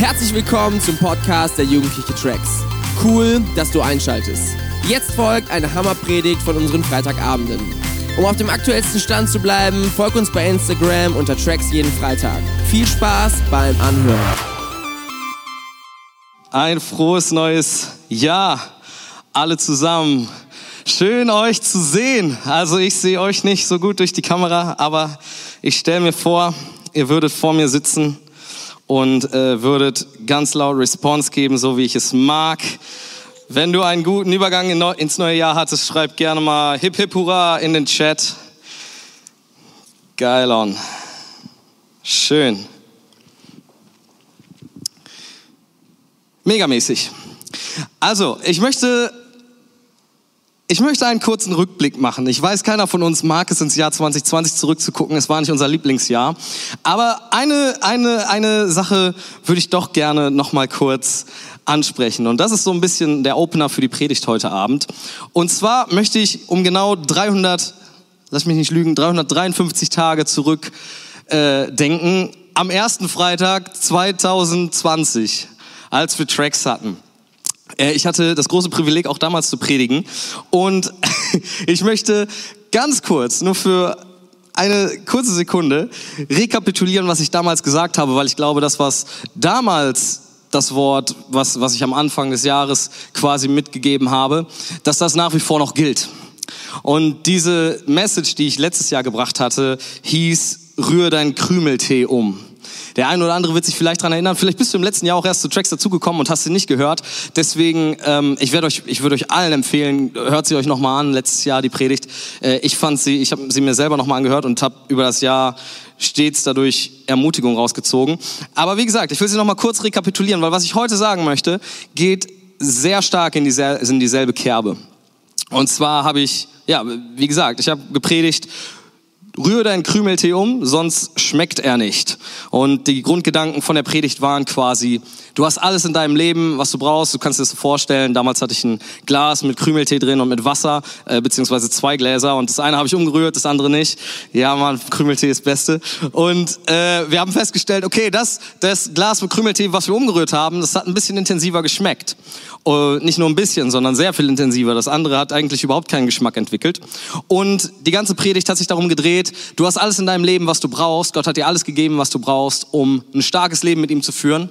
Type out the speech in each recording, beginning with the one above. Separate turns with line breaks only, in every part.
Herzlich willkommen zum Podcast der Jugendliche Tracks. Cool, dass du einschaltest. Jetzt folgt eine Hammerpredigt von unseren Freitagabenden. Um auf dem aktuellsten Stand zu bleiben, folg uns bei Instagram unter Tracks jeden Freitag. Viel Spaß beim Anhören.
Ein frohes neues Jahr, alle zusammen. Schön euch zu sehen. Also ich sehe euch nicht so gut durch die Kamera, aber ich stelle mir vor, ihr würdet vor mir sitzen und äh, würdet ganz laut Response geben, so wie ich es mag. Wenn du einen guten Übergang ins neue Jahr hattest, schreib gerne mal Hip Hip Hurra in den Chat. Geil on. Schön. Megamäßig. Also, ich möchte ich möchte einen kurzen Rückblick machen. Ich weiß, keiner von uns mag es, ins Jahr 2020 zurückzugucken. Es war nicht unser Lieblingsjahr. Aber eine, eine, eine Sache würde ich doch gerne noch mal kurz ansprechen. Und das ist so ein bisschen der Opener für die Predigt heute Abend. Und zwar möchte ich um genau 300, lass mich nicht lügen, 353 Tage zurück äh. Am ersten Freitag 2020, als wir Tracks hatten. Äh, ich hatte das große Privileg, auch damals zu predigen. Und ich möchte ganz kurz, nur für eine kurze Sekunde, rekapitulieren, was ich damals gesagt habe, weil ich glaube, das, was damals das Wort, was, was ich am Anfang des Jahres quasi mitgegeben habe, dass das nach wie vor noch gilt. Und diese Message, die ich letztes Jahr gebracht hatte, hieß, rühr dein Krümeltee um. Der eine oder andere wird sich vielleicht daran erinnern. Vielleicht bist du im letzten Jahr auch erst zu Tracks dazugekommen und hast sie nicht gehört. Deswegen, ähm, ich werde euch, ich würde euch allen empfehlen, hört sie euch nochmal an. Letztes Jahr die Predigt. Äh, ich fand sie, ich habe sie mir selber nochmal angehört und habe über das Jahr stets dadurch Ermutigung rausgezogen. Aber wie gesagt, ich will sie nochmal kurz rekapitulieren, weil was ich heute sagen möchte, geht sehr stark in, diesel, in dieselbe Kerbe. Und zwar habe ich, ja, wie gesagt, ich habe gepredigt rühre deinen Krümeltee um, sonst schmeckt er nicht. Und die Grundgedanken von der Predigt waren quasi, du hast alles in deinem Leben, was du brauchst, du kannst dir das vorstellen. Damals hatte ich ein Glas mit Krümeltee drin und mit Wasser, äh, beziehungsweise zwei Gläser und das eine habe ich umgerührt, das andere nicht. Ja, man, Krümeltee ist das Beste. Und äh, wir haben festgestellt, okay, das, das Glas mit Krümeltee, was wir umgerührt haben, das hat ein bisschen intensiver geschmeckt. Uh, nicht nur ein bisschen, sondern sehr viel intensiver. Das andere hat eigentlich überhaupt keinen Geschmack entwickelt. Und die ganze Predigt hat sich darum gedreht, du hast alles in deinem Leben, was du brauchst. Gott hat dir alles gegeben, was du brauchst, um ein starkes Leben mit ihm zu führen.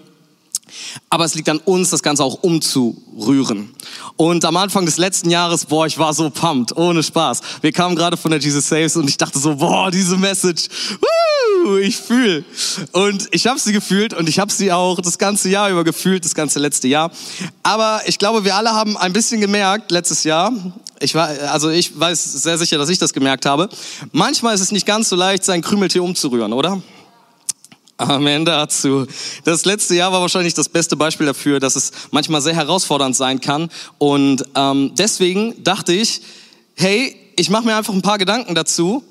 Aber es liegt an uns, das Ganze auch umzurühren. Und am Anfang des letzten Jahres, boah, ich war so pumped, ohne Spaß. Wir kamen gerade von der Jesus Saves und ich dachte so, boah, diese Message, woo, ich fühle. Und ich habe sie gefühlt und ich habe sie auch das ganze Jahr über gefühlt, das ganze letzte Jahr. Aber ich glaube, wir alle haben ein bisschen gemerkt letztes Jahr, ich war, also ich weiß sehr sicher, dass ich das gemerkt habe. Manchmal ist es nicht ganz so leicht, seinen Krümeltee umzurühren, oder? Amen dazu. Das letzte Jahr war wahrscheinlich das beste Beispiel dafür, dass es manchmal sehr herausfordernd sein kann. Und ähm, deswegen dachte ich, hey, ich mache mir einfach ein paar Gedanken dazu.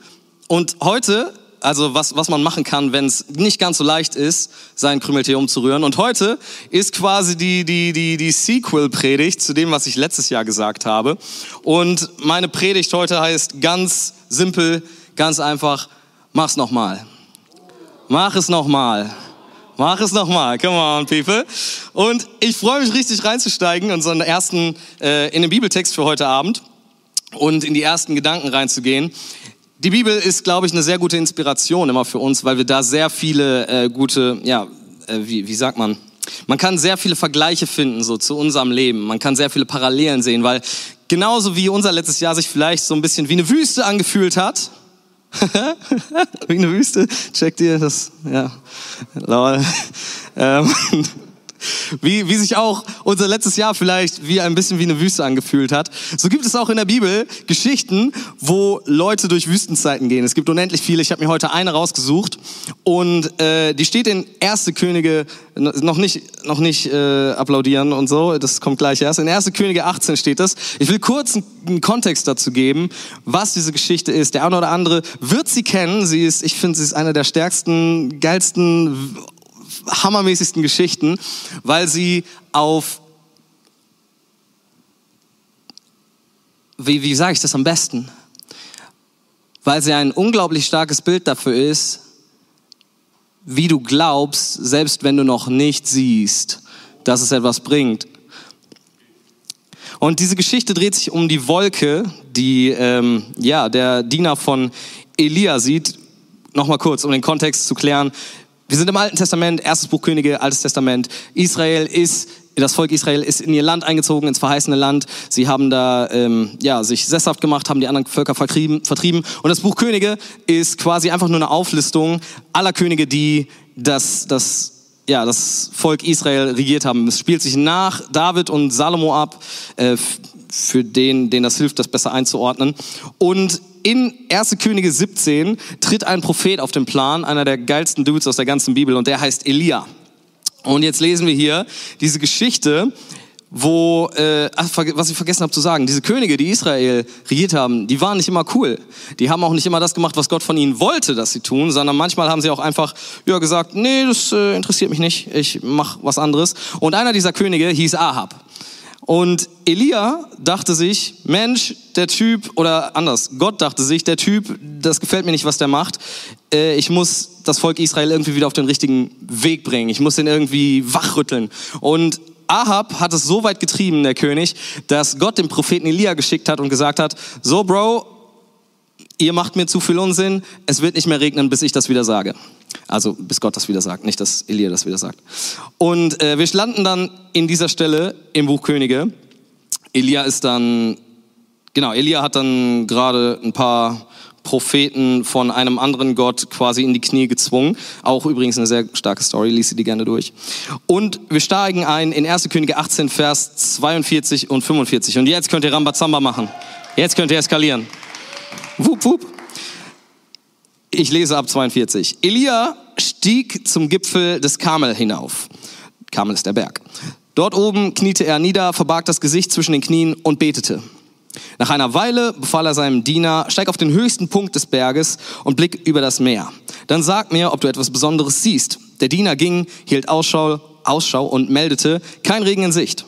Und heute, also was, was man machen kann, wenn es nicht ganz so leicht ist, seinen Krümeltee umzurühren. Und heute ist quasi die, die, die, die Sequel-Predigt zu dem, was ich letztes Jahr gesagt habe. Und meine Predigt heute heißt ganz simpel, ganz einfach, mach's nochmal. Mach es nochmal. Mach es nochmal. Come on, people. Und ich freue mich richtig reinzusteigen in unseren ersten, äh, in den Bibeltext für heute Abend und in die ersten Gedanken reinzugehen. Die Bibel ist, glaube ich, eine sehr gute Inspiration immer für uns, weil wir da sehr viele äh, gute, ja, äh, wie, wie sagt man? Man kann sehr viele Vergleiche finden so zu unserem Leben. Man kann sehr viele Parallelen sehen, weil genauso wie unser letztes Jahr sich vielleicht so ein bisschen wie eine Wüste angefühlt hat, Wie eine Wüste. Checkt ihr das? Ja. Lol. Ähm, wie, wie sich auch unser letztes Jahr vielleicht wie ein bisschen wie eine Wüste angefühlt hat. So gibt es auch in der Bibel Geschichten, wo Leute durch Wüstenzeiten gehen. Es gibt unendlich viele. Ich habe mir heute eine rausgesucht und äh, die steht in Erste Könige noch nicht noch nicht äh, applaudieren und so. Das kommt gleich erst. In Erste Könige 18 steht das. Ich will kurz einen Kontext dazu geben, was diese Geschichte ist. Der eine oder andere wird sie kennen. Sie ist, ich finde, sie ist eine der stärksten, geilsten hammermäßigsten Geschichten, weil sie auf, wie, wie sage ich das am besten? Weil sie ein unglaublich starkes Bild dafür ist, wie du glaubst, selbst wenn du noch nicht siehst, dass es etwas bringt. Und diese Geschichte dreht sich um die Wolke, die ähm, ja, der Diener von Elia sieht. Nochmal kurz, um den Kontext zu klären. Wir sind im Alten Testament, erstes Buch Könige, Altes Testament. Israel ist, das Volk Israel ist in ihr Land eingezogen, ins verheißene Land. Sie haben da ähm, ja, sich sesshaft gemacht, haben die anderen Völker vertrieben, vertrieben. Und das Buch Könige ist quasi einfach nur eine Auflistung aller Könige, die das, das ja, das Volk Israel regiert haben. Es spielt sich nach David und Salomo ab, äh, für den, den das hilft, das besser einzuordnen. Und in 1. Könige 17 tritt ein Prophet auf den Plan, einer der geilsten Dudes aus der ganzen Bibel, und der heißt Elia. Und jetzt lesen wir hier diese Geschichte, wo, äh, was ich vergessen habe zu sagen, diese Könige, die Israel regiert haben, die waren nicht immer cool. Die haben auch nicht immer das gemacht, was Gott von ihnen wollte, dass sie tun, sondern manchmal haben sie auch einfach ja, gesagt, nee, das äh, interessiert mich nicht, ich mach was anderes. Und einer dieser Könige hieß Ahab. Und Elia dachte sich, Mensch, der Typ, oder anders, Gott dachte sich, der Typ, das gefällt mir nicht, was der macht. Äh, ich muss das Volk Israel irgendwie wieder auf den richtigen Weg bringen. Ich muss den irgendwie wachrütteln. Und Ahab hat es so weit getrieben, der König, dass Gott den Propheten Elia geschickt hat und gesagt hat, so Bro, ihr macht mir zu viel Unsinn, es wird nicht mehr regnen, bis ich das wieder sage. Also bis Gott das wieder sagt, nicht dass Elia das wieder sagt. Und äh, wir landen dann in dieser Stelle im Buch Könige. Elia ist dann, genau, Elia hat dann gerade ein paar Propheten von einem anderen Gott quasi in die Knie gezwungen. Auch übrigens eine sehr starke Story, lies sie die gerne durch. Und wir steigen ein in 1. Könige 18, Vers 42 und 45. Und jetzt könnt ihr Rambazamba machen. Jetzt könnt ihr eskalieren. Wup, wup. Ich lese ab 42. Elia stieg zum Gipfel des Karmel hinauf. Karmel ist der Berg. Dort oben kniete er nieder, verbarg das Gesicht zwischen den Knien und betete. Nach einer Weile befahl er seinem Diener, steig auf den höchsten Punkt des Berges und blick über das Meer. Dann sag mir, ob du etwas Besonderes siehst. Der Diener ging, hielt Ausschau, Ausschau und meldete, kein Regen in Sicht.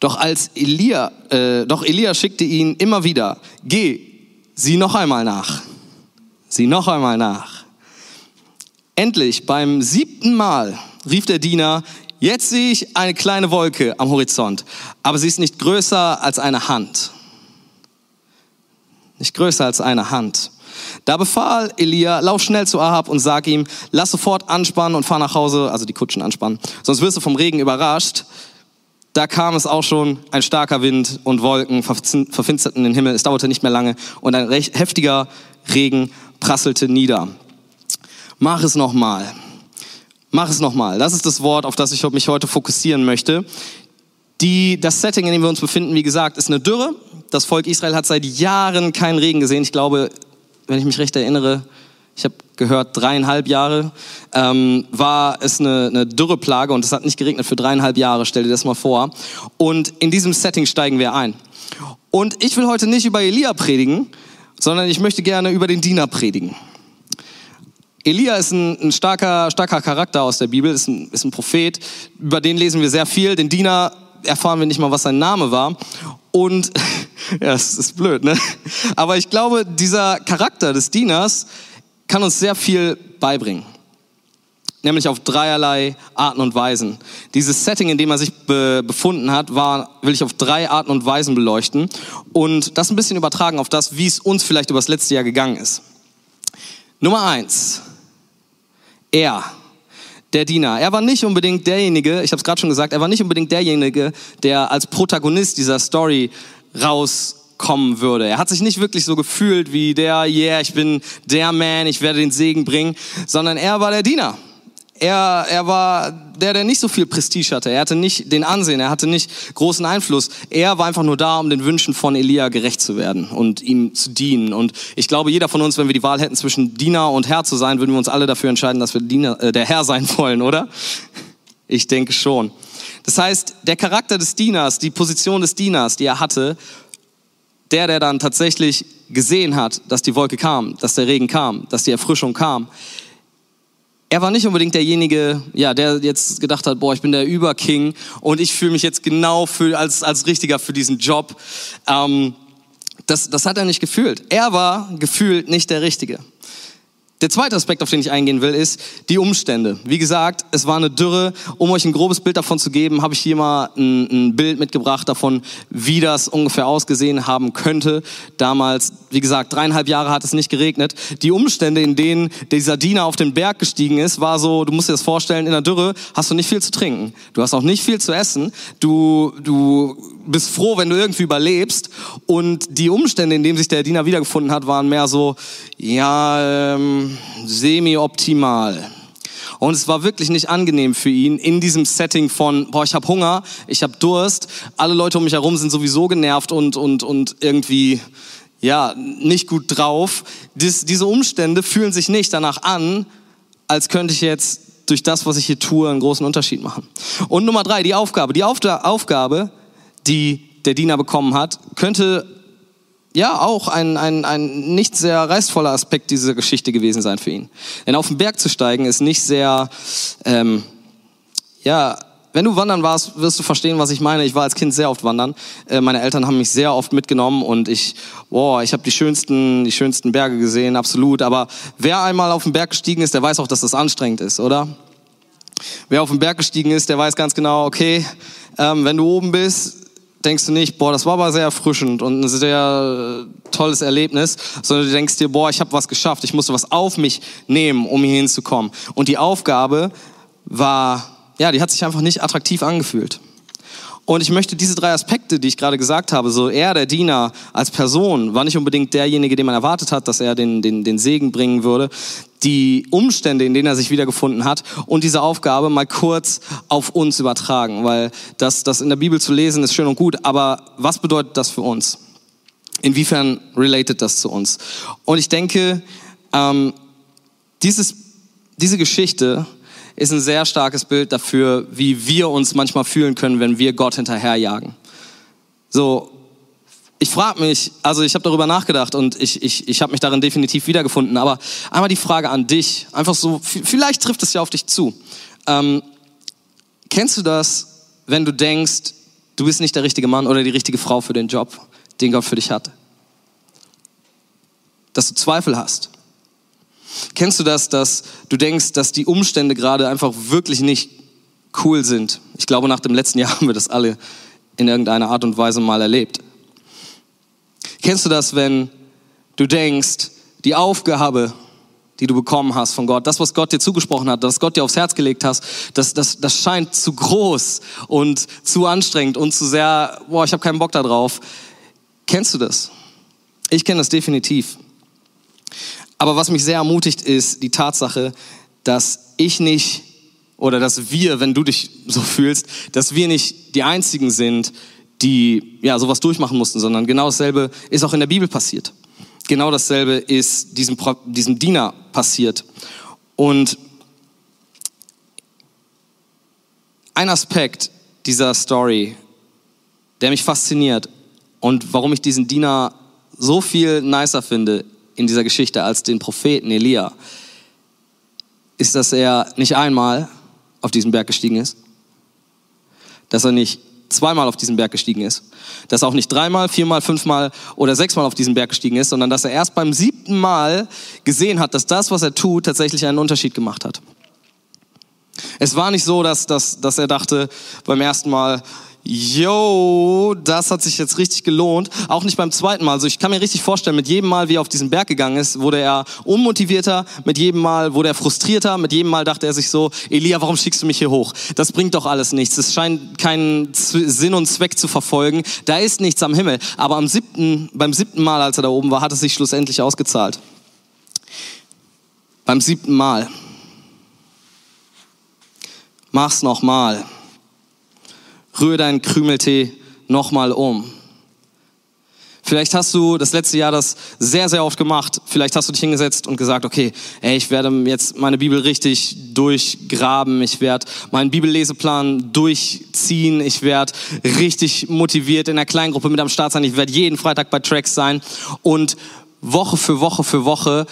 Doch als Elia, äh, doch Elia schickte ihn immer wieder, geh, sieh noch einmal nach. Sieh noch einmal nach. Endlich, beim siebten Mal, rief der Diener, Jetzt sehe ich eine kleine Wolke am Horizont, aber sie ist nicht größer als eine Hand. Nicht größer als eine Hand. Da befahl Elia, lauf schnell zu Ahab und sag ihm, lass sofort anspannen und fahr nach Hause, also die Kutschen anspannen, sonst wirst du vom Regen überrascht. Da kam es auch schon, ein starker Wind und Wolken verfinsterten den Himmel. Es dauerte nicht mehr lange und ein heftiger Regen prasselte nieder. Mach es nochmal. Mach es nochmal. Das ist das Wort, auf das ich mich heute fokussieren möchte. Die, das Setting, in dem wir uns befinden, wie gesagt, ist eine Dürre. Das Volk Israel hat seit Jahren keinen Regen gesehen. Ich glaube, wenn ich mich recht erinnere, ich habe gehört, dreieinhalb Jahre ähm, war es eine, eine Dürreplage und es hat nicht geregnet für dreieinhalb Jahre. Stell dir das mal vor. Und in diesem Setting steigen wir ein. Und ich will heute nicht über Elia predigen, sondern ich möchte gerne über den Diener predigen. Elia ist ein, ein, starker, starker Charakter aus der Bibel, ist ein, ist ein Prophet, über den lesen wir sehr viel. Den Diener erfahren wir nicht mal, was sein Name war. Und, ja, das ist blöd, ne? Aber ich glaube, dieser Charakter des Dieners kann uns sehr viel beibringen. Nämlich auf dreierlei Arten und Weisen. Dieses Setting, in dem er sich be befunden hat, war, will ich auf drei Arten und Weisen beleuchten und das ein bisschen übertragen auf das, wie es uns vielleicht über das letzte Jahr gegangen ist. Nummer eins. Er, der Diener. Er war nicht unbedingt derjenige, ich habe es gerade schon gesagt, er war nicht unbedingt derjenige, der als Protagonist dieser Story rauskommen würde. Er hat sich nicht wirklich so gefühlt wie der, yeah, ich bin der Man, ich werde den Segen bringen, sondern er war der Diener. Er, er war der, der nicht so viel Prestige hatte. Er hatte nicht den Ansehen, er hatte nicht großen Einfluss. Er war einfach nur da, um den Wünschen von Elia gerecht zu werden und ihm zu dienen. Und ich glaube, jeder von uns, wenn wir die Wahl hätten zwischen Diener und Herr zu sein, würden wir uns alle dafür entscheiden, dass wir Diener, äh, der Herr sein wollen, oder? Ich denke schon. Das heißt, der Charakter des Dieners, die Position des Dieners, die er hatte, der, der dann tatsächlich gesehen hat, dass die Wolke kam, dass der Regen kam, dass die Erfrischung kam, er war nicht unbedingt derjenige, ja, der jetzt gedacht hat, boah, ich bin der Überking und ich fühle mich jetzt genau für, als, als Richtiger für diesen Job. Ähm, das, das hat er nicht gefühlt. Er war gefühlt nicht der Richtige. Der zweite Aspekt, auf den ich eingehen will, ist die Umstände. Wie gesagt, es war eine Dürre. Um euch ein grobes Bild davon zu geben, habe ich hier mal ein, ein, Bild mitgebracht davon, wie das ungefähr ausgesehen haben könnte. Damals, wie gesagt, dreieinhalb Jahre hat es nicht geregnet. Die Umstände, in denen dieser Diener auf den Berg gestiegen ist, war so, du musst dir das vorstellen, in der Dürre hast du nicht viel zu trinken. Du hast auch nicht viel zu essen. Du, du bist froh, wenn du irgendwie überlebst. Und die Umstände, in denen sich der Diener wiedergefunden hat, waren mehr so, ja, ähm, semi-optimal. Und es war wirklich nicht angenehm für ihn in diesem Setting von, boah, ich habe Hunger, ich habe Durst, alle Leute um mich herum sind sowieso genervt und, und, und irgendwie, ja, nicht gut drauf. Dies, diese Umstände fühlen sich nicht danach an, als könnte ich jetzt durch das, was ich hier tue, einen großen Unterschied machen. Und Nummer drei, die Aufgabe. Die Aufgabe die der Diener bekommen hat, könnte ja auch ein, ein, ein nicht sehr reißvoller Aspekt dieser Geschichte gewesen sein für ihn. Denn auf den Berg zu steigen ist nicht sehr, ähm, ja, wenn du wandern warst, wirst du verstehen, was ich meine. Ich war als Kind sehr oft wandern. Äh, meine Eltern haben mich sehr oft mitgenommen und ich, boah, ich habe die schönsten, die schönsten Berge gesehen, absolut. Aber wer einmal auf den Berg gestiegen ist, der weiß auch, dass das anstrengend ist, oder? Wer auf den Berg gestiegen ist, der weiß ganz genau, okay, ähm, wenn du oben bist, denkst du nicht, boah, das war aber sehr erfrischend und ein sehr äh, tolles Erlebnis, sondern du denkst dir, boah, ich habe was geschafft, ich musste was auf mich nehmen, um hier hinzukommen. Und die Aufgabe war, ja, die hat sich einfach nicht attraktiv angefühlt. Und ich möchte diese drei Aspekte, die ich gerade gesagt habe, so er, der Diener als Person, war nicht unbedingt derjenige, den man erwartet hat, dass er den, den, den Segen bringen würde, die Umstände, in denen er sich wiedergefunden hat und diese Aufgabe mal kurz auf uns übertragen, weil das, das in der Bibel zu lesen ist schön und gut, aber was bedeutet das für uns? Inwiefern related das zu uns? Und ich denke, ähm, dieses, diese Geschichte ist ein sehr starkes Bild dafür, wie wir uns manchmal fühlen können, wenn wir Gott hinterherjagen. So, ich frage mich, also ich habe darüber nachgedacht und ich, ich, ich habe mich darin definitiv wiedergefunden, aber einmal die Frage an dich, einfach so, vielleicht trifft es ja auf dich zu. Ähm, kennst du das, wenn du denkst, du bist nicht der richtige Mann oder die richtige Frau für den Job, den Gott für dich hat? Dass du Zweifel hast. Kennst du das, dass du denkst, dass die Umstände gerade einfach wirklich nicht cool sind? Ich glaube, nach dem letzten Jahr haben wir das alle in irgendeiner Art und Weise mal erlebt. Kennst du das, wenn du denkst, die Aufgabe, die du bekommen hast von Gott, das, was Gott dir zugesprochen hat, das Gott dir aufs Herz gelegt hast, das, das, das scheint zu groß und zu anstrengend und zu sehr, boah, ich habe keinen Bock darauf. Kennst du das? Ich kenne das definitiv. Aber was mich sehr ermutigt, ist die Tatsache, dass ich nicht oder dass wir, wenn du dich so fühlst, dass wir nicht die einzigen sind, die ja sowas durchmachen mussten, sondern genau dasselbe ist auch in der Bibel passiert. Genau dasselbe ist diesem, diesem Diener passiert. Und ein Aspekt dieser Story, der mich fasziniert und warum ich diesen Diener so viel nicer finde in dieser Geschichte als den Propheten Elia, ist, dass er nicht einmal auf diesen Berg gestiegen ist, dass er nicht zweimal auf diesen Berg gestiegen ist. Dass er auch nicht dreimal, viermal, fünfmal oder sechsmal auf diesen Berg gestiegen ist, sondern dass er erst beim siebten Mal gesehen hat, dass das, was er tut, tatsächlich einen Unterschied gemacht hat. Es war nicht so, dass, dass, dass er dachte beim ersten Mal, yo, das hat sich jetzt richtig gelohnt. Auch nicht beim zweiten Mal. Also ich kann mir richtig vorstellen, mit jedem Mal, wie er auf diesen Berg gegangen ist, wurde er unmotivierter, mit jedem Mal wurde er frustrierter, mit jedem Mal dachte er sich so, Elia, warum schickst du mich hier hoch? Das bringt doch alles nichts. Es scheint keinen Sinn und Zweck zu verfolgen. Da ist nichts am Himmel. Aber am siebten, beim siebten Mal, als er da oben war, hat es sich schlussendlich ausgezahlt. Beim siebten Mal. Mach's nochmal rühre deinen Krümeltee nochmal um. Vielleicht hast du das letzte Jahr das sehr, sehr oft gemacht. Vielleicht hast du dich hingesetzt und gesagt, okay, ey, ich werde jetzt meine Bibel richtig durchgraben. Ich werde meinen Bibelleseplan durchziehen. Ich werde richtig motiviert in der Kleingruppe mit am Start sein. Ich werde jeden Freitag bei Tracks sein. Und Woche für Woche für Woche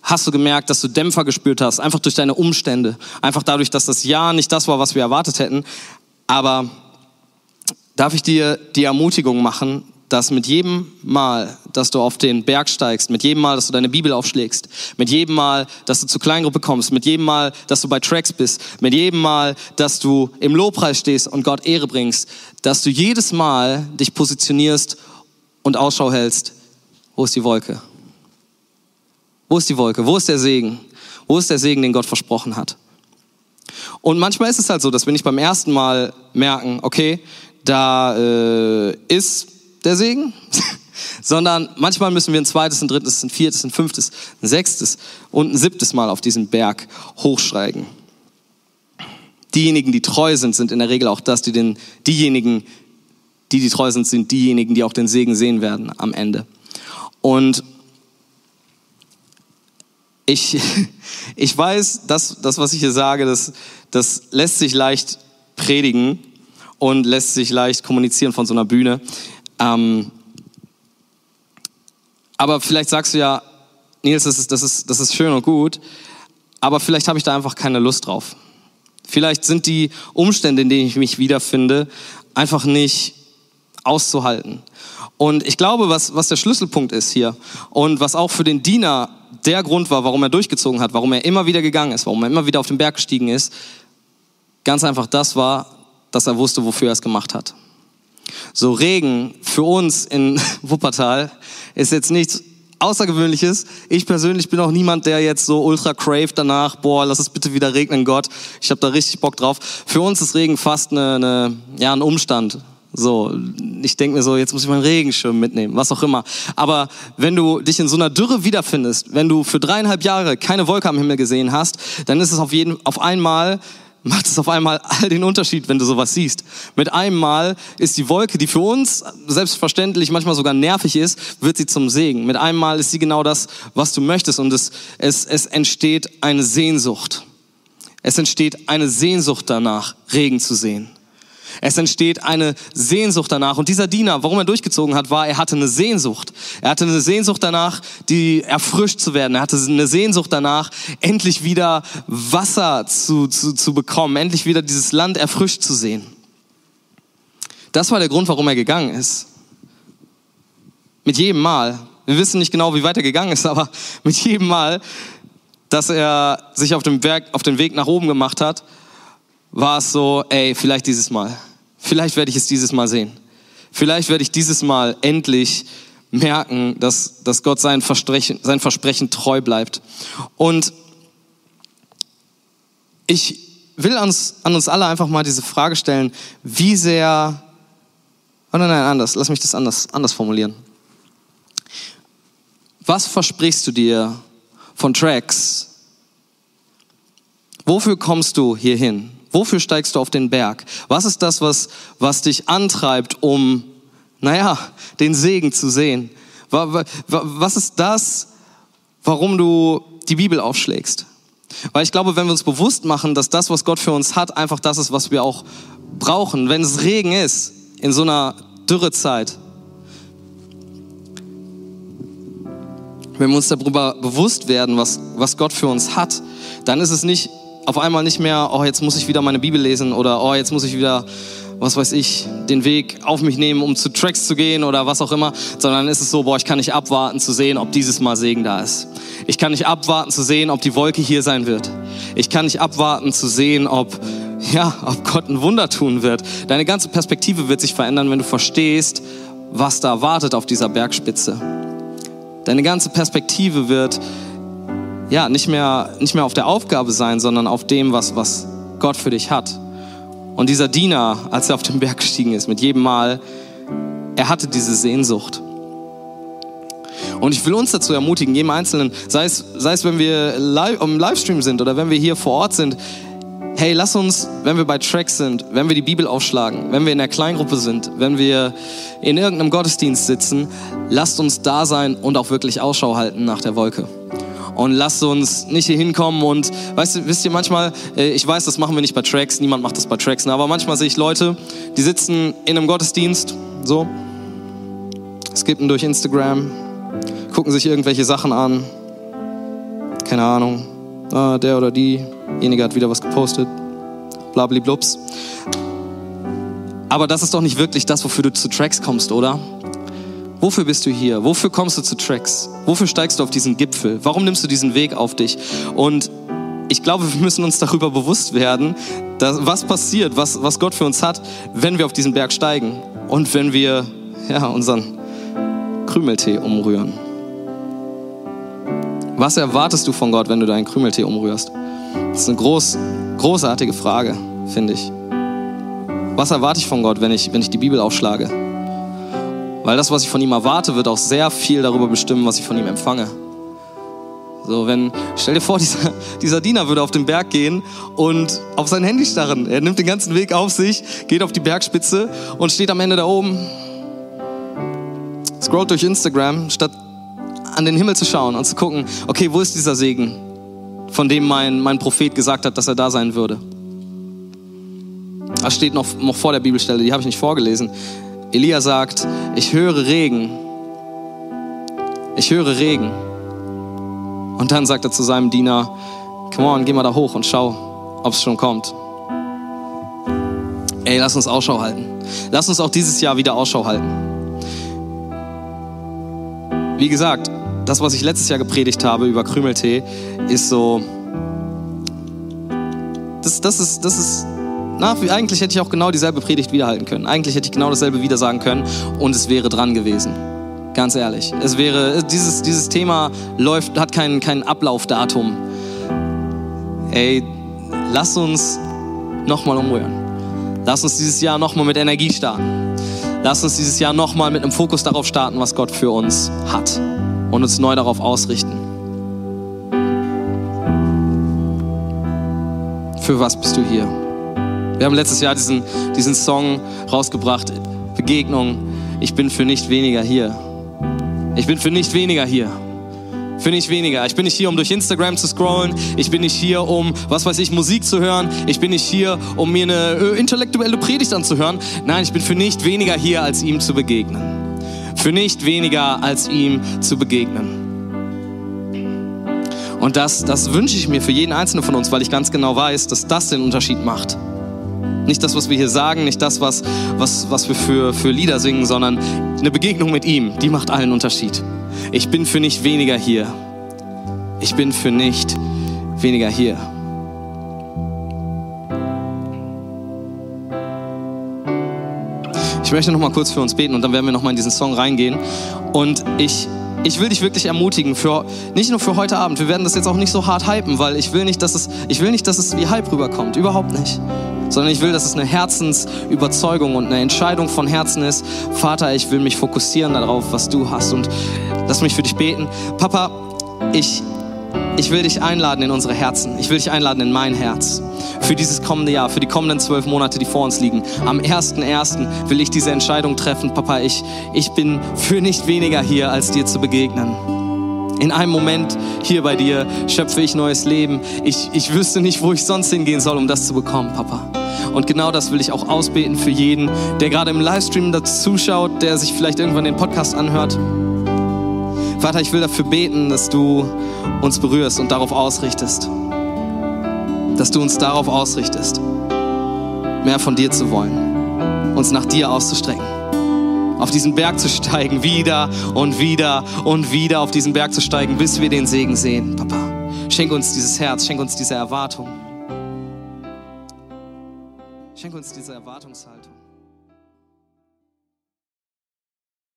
hast du gemerkt, dass du Dämpfer gespürt hast, einfach durch deine Umstände. Einfach dadurch, dass das Jahr nicht das war, was wir erwartet hätten. Aber darf ich dir die Ermutigung machen, dass mit jedem Mal, dass du auf den Berg steigst, mit jedem Mal, dass du deine Bibel aufschlägst, mit jedem Mal, dass du zur Kleingruppe kommst, mit jedem Mal, dass du bei Tracks bist, mit jedem Mal, dass du im Lobpreis stehst und Gott Ehre bringst, dass du jedes Mal dich positionierst und Ausschau hältst, wo ist die Wolke? Wo ist die Wolke? Wo ist der Segen? Wo ist der Segen, den Gott versprochen hat? Und manchmal ist es halt so, dass wir nicht beim ersten Mal merken, okay, da äh, ist der Segen, sondern manchmal müssen wir ein zweites, ein drittes, ein viertes, ein fünftes, ein sechstes und ein siebtes Mal auf diesen Berg hochsteigen. Diejenigen, die treu sind, sind in der Regel auch das, die den, diejenigen, die, die treu sind, sind diejenigen, die auch den Segen sehen werden am Ende. Und ich, ich weiß, dass das, was ich hier sage, das, das lässt sich leicht predigen und lässt sich leicht kommunizieren von so einer Bühne. Ähm, aber vielleicht sagst du ja, Nils, das ist, das, ist, das ist schön und gut, aber vielleicht habe ich da einfach keine Lust drauf. Vielleicht sind die Umstände, in denen ich mich wiederfinde, einfach nicht auszuhalten. Und ich glaube, was, was der Schlüsselpunkt ist hier und was auch für den Diener der Grund war, warum er durchgezogen hat, warum er immer wieder gegangen ist, warum er immer wieder auf den Berg gestiegen ist, ganz einfach das war, dass er wusste, wofür er es gemacht hat. So Regen für uns in Wuppertal ist jetzt nichts Außergewöhnliches. Ich persönlich bin auch niemand, der jetzt so ultra craved danach, boah, lass es bitte wieder regnen, Gott. Ich habe da richtig Bock drauf. Für uns ist Regen fast eine, eine, ja, ein Umstand. So, ich denke mir so, jetzt muss ich meinen Regenschirm mitnehmen, was auch immer. Aber wenn du dich in so einer Dürre wiederfindest, wenn du für dreieinhalb Jahre keine Wolke am Himmel gesehen hast, dann ist es auf jeden, auf einmal macht es auf einmal all den Unterschied, wenn du sowas siehst. Mit einem Mal ist die Wolke, die für uns selbstverständlich manchmal sogar nervig ist, wird sie zum Segen. Mit einem Mal ist sie genau das, was du möchtest und es, es, es entsteht eine Sehnsucht. Es entsteht eine Sehnsucht danach, Regen zu sehen. Es entsteht eine Sehnsucht danach. Und dieser Diener, warum er durchgezogen hat, war, er hatte eine Sehnsucht. Er hatte eine Sehnsucht danach, die erfrischt zu werden. Er hatte eine Sehnsucht danach, endlich wieder Wasser zu, zu, zu bekommen, endlich wieder dieses Land erfrischt zu sehen. Das war der Grund, warum er gegangen ist. Mit jedem Mal. Wir wissen nicht genau, wie weit er gegangen ist, aber mit jedem Mal, dass er sich auf dem, Werk, auf den Weg nach oben gemacht hat, war es so, ey, vielleicht dieses Mal. Vielleicht werde ich es dieses Mal sehen. Vielleicht werde ich dieses Mal endlich merken, dass, dass Gott sein Versprechen, sein Versprechen treu bleibt. Und ich will uns, an uns alle einfach mal diese Frage stellen, wie sehr, oh nein, nein, anders, lass mich das anders, anders formulieren. Was versprichst du dir von Tracks? Wofür kommst du hierhin? Wofür steigst du auf den Berg? Was ist das, was, was dich antreibt, um, naja, den Segen zu sehen? Was ist das, warum du die Bibel aufschlägst? Weil ich glaube, wenn wir uns bewusst machen, dass das, was Gott für uns hat, einfach das ist, was wir auch brauchen. Wenn es Regen ist, in so einer Dürrezeit, wenn wir uns darüber bewusst werden, was, was Gott für uns hat, dann ist es nicht auf einmal nicht mehr, oh, jetzt muss ich wieder meine Bibel lesen oder oh, jetzt muss ich wieder, was weiß ich, den Weg auf mich nehmen, um zu Tracks zu gehen oder was auch immer, sondern ist es so, boah, ich kann nicht abwarten zu sehen, ob dieses Mal Segen da ist. Ich kann nicht abwarten zu sehen, ob die Wolke hier sein wird. Ich kann nicht abwarten zu sehen, ob, ja, ob Gott ein Wunder tun wird. Deine ganze Perspektive wird sich verändern, wenn du verstehst, was da wartet auf dieser Bergspitze. Deine ganze Perspektive wird ja, nicht mehr, nicht mehr auf der Aufgabe sein, sondern auf dem, was, was Gott für dich hat. Und dieser Diener, als er auf den Berg gestiegen ist, mit jedem Mal, er hatte diese Sehnsucht. Und ich will uns dazu ermutigen, jedem Einzelnen, sei es, sei es wenn wir live, im Livestream sind oder wenn wir hier vor Ort sind, hey, lass uns, wenn wir bei Tracks sind, wenn wir die Bibel aufschlagen, wenn wir in der Kleingruppe sind, wenn wir in irgendeinem Gottesdienst sitzen, lasst uns da sein und auch wirklich Ausschau halten nach der Wolke und lasst uns nicht hier hinkommen und, weißt du, wisst ihr, manchmal, äh, ich weiß, das machen wir nicht bei Tracks, niemand macht das bei Tracks, ne, aber manchmal sehe ich Leute, die sitzen in einem Gottesdienst, so, skippen durch Instagram, gucken sich irgendwelche Sachen an, keine Ahnung, ah, der oder diejenige hat wieder was gepostet, blabliblups. Aber das ist doch nicht wirklich das, wofür du zu Tracks kommst, oder? Wofür bist du hier? Wofür kommst du zu Tracks? Wofür steigst du auf diesen Gipfel? Warum nimmst du diesen Weg auf dich? Und ich glaube, wir müssen uns darüber bewusst werden, dass, was passiert, was, was Gott für uns hat, wenn wir auf diesen Berg steigen und wenn wir ja, unseren Krümeltee umrühren. Was erwartest du von Gott, wenn du deinen Krümeltee umrührst? Das ist eine groß, großartige Frage, finde ich. Was erwarte ich von Gott, wenn ich, wenn ich die Bibel aufschlage? Weil das, was ich von ihm erwarte, wird auch sehr viel darüber bestimmen, was ich von ihm empfange. So, wenn, stell dir vor, dieser, dieser Diener würde auf den Berg gehen und auf sein Handy starren. Er nimmt den ganzen Weg auf sich, geht auf die Bergspitze und steht am Ende da oben, scrollt durch Instagram, statt an den Himmel zu schauen und zu gucken, okay, wo ist dieser Segen, von dem mein, mein Prophet gesagt hat, dass er da sein würde. Das steht noch, noch vor der Bibelstelle, die habe ich nicht vorgelesen. Elia sagt, ich höre Regen. Ich höre Regen. Und dann sagt er zu seinem Diener, come on, geh mal da hoch und schau, ob es schon kommt. Ey, lass uns Ausschau halten. Lass uns auch dieses Jahr wieder Ausschau halten. Wie gesagt, das, was ich letztes Jahr gepredigt habe über Krümeltee, ist so. Das, das ist, das ist. Na, eigentlich hätte ich auch genau dieselbe Predigt wiederhalten können. Eigentlich hätte ich genau dasselbe wieder sagen können und es wäre dran gewesen. Ganz ehrlich. Es wäre, dieses, dieses Thema läuft, hat kein, kein Ablaufdatum. Ey, lass uns nochmal umrühren. Lass uns dieses Jahr nochmal mit Energie starten. Lass uns dieses Jahr nochmal mit einem Fokus darauf starten, was Gott für uns hat und uns neu darauf ausrichten. Für was bist du hier? Wir haben letztes Jahr diesen, diesen Song rausgebracht, Begegnung. Ich bin für nicht weniger hier. Ich bin für nicht weniger hier. Für nicht weniger. Ich bin nicht hier, um durch Instagram zu scrollen. Ich bin nicht hier, um, was weiß ich, Musik zu hören. Ich bin nicht hier, um mir eine äh, intellektuelle Predigt anzuhören. Nein, ich bin für nicht weniger hier, als ihm zu begegnen. Für nicht weniger, als ihm zu begegnen. Und das, das wünsche ich mir für jeden Einzelnen von uns, weil ich ganz genau weiß, dass das den Unterschied macht. Nicht das, was wir hier sagen, nicht das, was, was, was wir für, für Lieder singen, sondern eine Begegnung mit ihm, die macht allen Unterschied. Ich bin für nicht weniger hier. Ich bin für nicht weniger hier. Ich möchte noch mal kurz für uns beten und dann werden wir noch mal in diesen Song reingehen. Und ich ich will dich wirklich ermutigen, für, nicht nur für heute Abend. Wir werden das jetzt auch nicht so hart hypen, weil ich will nicht, dass es, ich will nicht, dass es wie Hype rüberkommt. Überhaupt nicht. Sondern ich will, dass es eine Herzensüberzeugung und eine Entscheidung von Herzen ist. Vater, ich will mich fokussieren darauf, was du hast. Und lass mich für dich beten. Papa, ich, ich will dich einladen in unsere Herzen. Ich will dich einladen in mein Herz. Für dieses kommende Jahr, für die kommenden zwölf Monate, die vor uns liegen. Am 1.1. will ich diese Entscheidung treffen. Papa, ich, ich bin für nicht weniger hier, als dir zu begegnen. In einem Moment hier bei dir schöpfe ich neues Leben. Ich, ich wüsste nicht, wo ich sonst hingehen soll, um das zu bekommen, Papa. Und genau das will ich auch ausbeten für jeden, der gerade im Livestream dazu zuschaut, der sich vielleicht irgendwann den Podcast anhört. Vater, ich will dafür beten, dass du uns berührst und darauf ausrichtest. Dass du uns darauf ausrichtest, mehr von dir zu wollen, uns nach dir auszustrecken auf diesen Berg zu steigen, wieder und wieder und wieder auf diesen Berg zu steigen, bis wir den Segen sehen. Papa, schenk uns dieses Herz, schenk uns diese Erwartung. Schenk uns diese Erwartungshaltung.